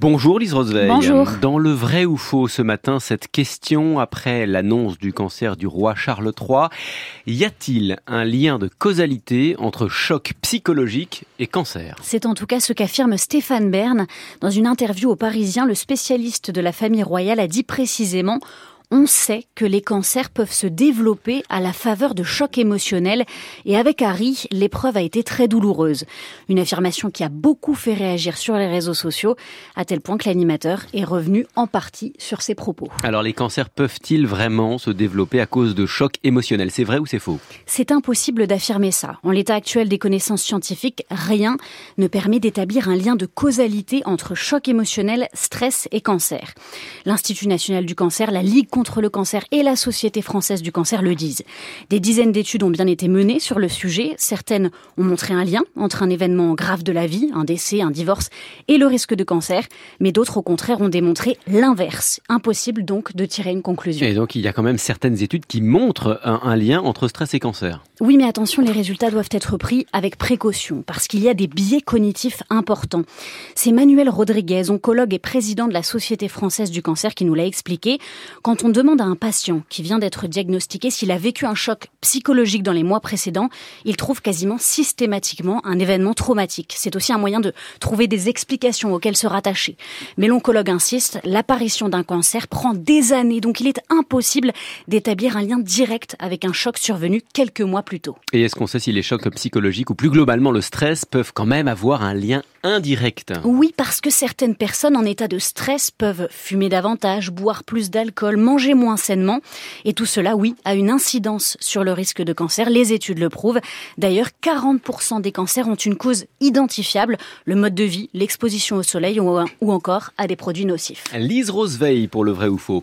Bonjour Lise Roseveil. Bonjour. Dans le vrai ou faux ce matin, cette question après l'annonce du cancer du roi Charles III, y a-t-il un lien de causalité entre choc psychologique et cancer? C'est en tout cas ce qu'affirme Stéphane Bern. Dans une interview au Parisien, le spécialiste de la famille royale a dit précisément on sait que les cancers peuvent se développer à la faveur de chocs émotionnels et avec Harry, l'épreuve a été très douloureuse. Une affirmation qui a beaucoup fait réagir sur les réseaux sociaux, à tel point que l'animateur est revenu en partie sur ses propos. Alors les cancers peuvent-ils vraiment se développer à cause de chocs émotionnels? C'est vrai ou c'est faux? C'est impossible d'affirmer ça. En l'état actuel des connaissances scientifiques, rien ne permet d'établir un lien de causalité entre choc émotionnel, stress et cancer. L'Institut national du cancer, la Ligue contre le cancer et la Société française du cancer le disent. Des dizaines d'études ont bien été menées sur le sujet. Certaines ont montré un lien entre un événement grave de la vie, un décès, un divorce, et le risque de cancer. Mais d'autres, au contraire, ont démontré l'inverse. Impossible donc de tirer une conclusion. Et donc il y a quand même certaines études qui montrent un, un lien entre stress et cancer. Oui, mais attention, les résultats doivent être pris avec précaution, parce qu'il y a des biais cognitifs importants. C'est Manuel Rodriguez, oncologue et président de la Société française du cancer, qui nous l'a expliqué. Quand on demande à un patient qui vient d'être diagnostiqué s'il a vécu un choc psychologique dans les mois précédents, il trouve quasiment systématiquement un événement traumatique. C'est aussi un moyen de trouver des explications auxquelles se rattacher. Mais l'oncologue insiste, l'apparition d'un cancer prend des années, donc il est impossible d'établir un lien direct avec un choc survenu quelques mois plus tôt. Et est-ce qu'on sait si les chocs psychologiques ou plus globalement le stress peuvent quand même avoir un lien indirect? Oui, parce que certaines personnes en état de stress peuvent fumer davantage, boire plus d'alcool, manger moins sainement. Et tout cela, oui, a une incidence sur le risque de cancer. Les études le prouvent. D'ailleurs, 40% des cancers ont une cause identifiable, le mode de vie, l'exposition au soleil ou, encore à des produits nocifs. Lise Roseveil pour le vrai ou faux.